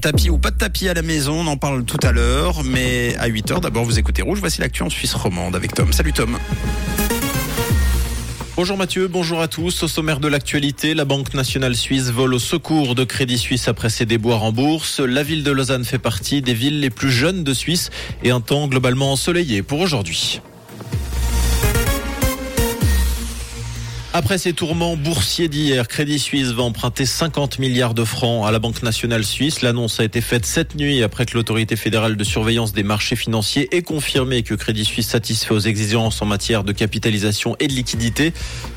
tapis ou pas de tapis à la maison, on en parle tout à l'heure. Mais à 8h, d'abord vous écoutez Rouge. Voici l'actu en Suisse romande avec Tom. Salut Tom. Bonjour Mathieu, bonjour à tous. Au sommaire de l'actualité, la Banque nationale suisse vole au secours de Crédit Suisse après ses déboires en bourse. La ville de Lausanne fait partie des villes les plus jeunes de Suisse et un temps globalement ensoleillé pour aujourd'hui. Après ces tourments boursiers d'hier, Crédit Suisse va emprunter 50 milliards de francs à la Banque nationale suisse. L'annonce a été faite cette nuit après que l'autorité fédérale de surveillance des marchés financiers ait confirmé que Crédit Suisse satisfait aux exigences en matière de capitalisation et de liquidité.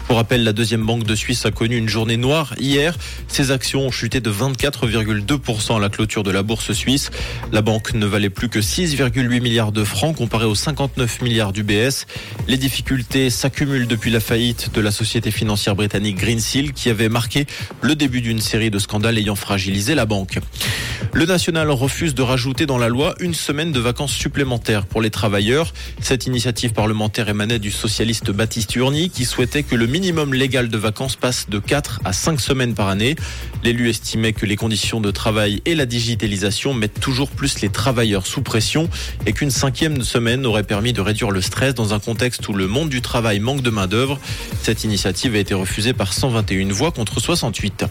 Pour rappel, la deuxième banque de Suisse a connu une journée noire hier. Ses actions ont chuté de 24,2% à la clôture de la bourse suisse. La banque ne valait plus que 6,8 milliards de francs comparé aux 59 milliards du BS. Les difficultés s'accumulent depuis la faillite de la société financière britannique Greensill qui avait marqué le début d'une série de scandales ayant fragilisé la banque. Le national refuse de rajouter dans la loi une semaine de vacances supplémentaires pour les travailleurs. Cette initiative parlementaire émanait du socialiste Baptiste Urny qui souhaitait que le minimum légal de vacances passe de 4 à 5 semaines par année. L'élu estimait que les conditions de travail et la digitalisation mettent toujours plus les travailleurs sous pression et qu'une cinquième semaine aurait permis de réduire le stress dans un contexte où le monde du travail manque de main-d'œuvre. Cette initiative a été refusée par 121 voix contre 68.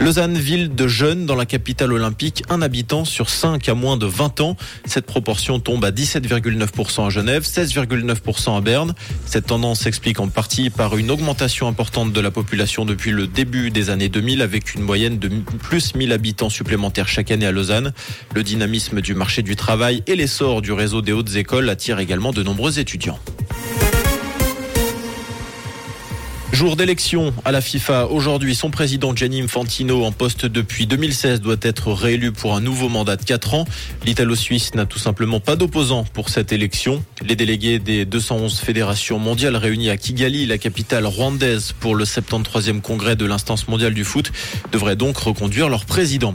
Lausanne, ville de jeunes dans la capitale olympique, un habitant sur 5 à moins de 20 ans. Cette proportion tombe à 17,9% à Genève, 16,9% à Berne. Cette tendance s'explique en partie par une augmentation importante de la population depuis le début des années 2000 avec une moyenne de plus 1000 habitants supplémentaires chaque année à Lausanne. Le dynamisme du marché du travail et l'essor du réseau des hautes écoles attirent également de nombreux étudiants. Jour d'élection à la FIFA. Aujourd'hui, son président Gianni Infantino, en poste depuis 2016, doit être réélu pour un nouveau mandat de 4 ans. L'Italo-Suisse n'a tout simplement pas d'opposant pour cette élection. Les délégués des 211 fédérations mondiales réunies à Kigali, la capitale rwandaise, pour le 73e congrès de l'instance mondiale du foot, devraient donc reconduire leur président.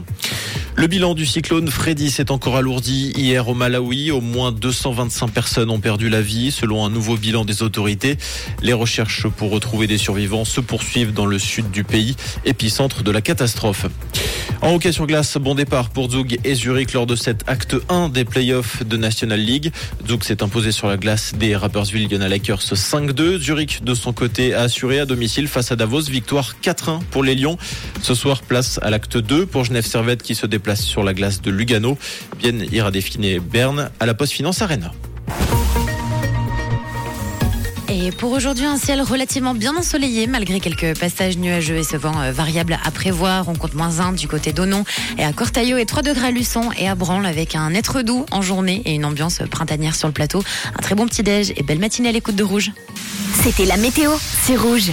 Le bilan du cyclone Freddy s'est encore alourdi hier au Malawi. Au moins 225 personnes ont perdu la vie selon un nouveau bilan des autorités. Les recherches pour retrouver des survivants se poursuivent dans le sud du pays, épicentre de la catastrophe. En hockey sur glace, bon départ pour Zug et Zurich lors de cet acte 1 des playoffs de National League. Zug s'est imposé sur la glace des Rapperswil Ghana Lakers 5-2. Zurich, de son côté, a assuré à domicile face à Davos, victoire 4-1 pour les Lions. Ce soir, place à l'acte 2 pour Genève Servette qui se déplace sur la glace de Lugano. Bien ira définir Berne à la Post Finance Arena. Et pour aujourd'hui, un ciel relativement bien ensoleillé, malgré quelques passages nuageux et ce vent euh, variable à prévoir. On compte moins 1 du côté d'Onon et à Cortaillot et 3 degrés à Luçon et à Branle avec un être doux en journée et une ambiance printanière sur le plateau. Un très bon petit déj et belle matinée à l'écoute de Rouge. C'était la météo, c'est Rouge.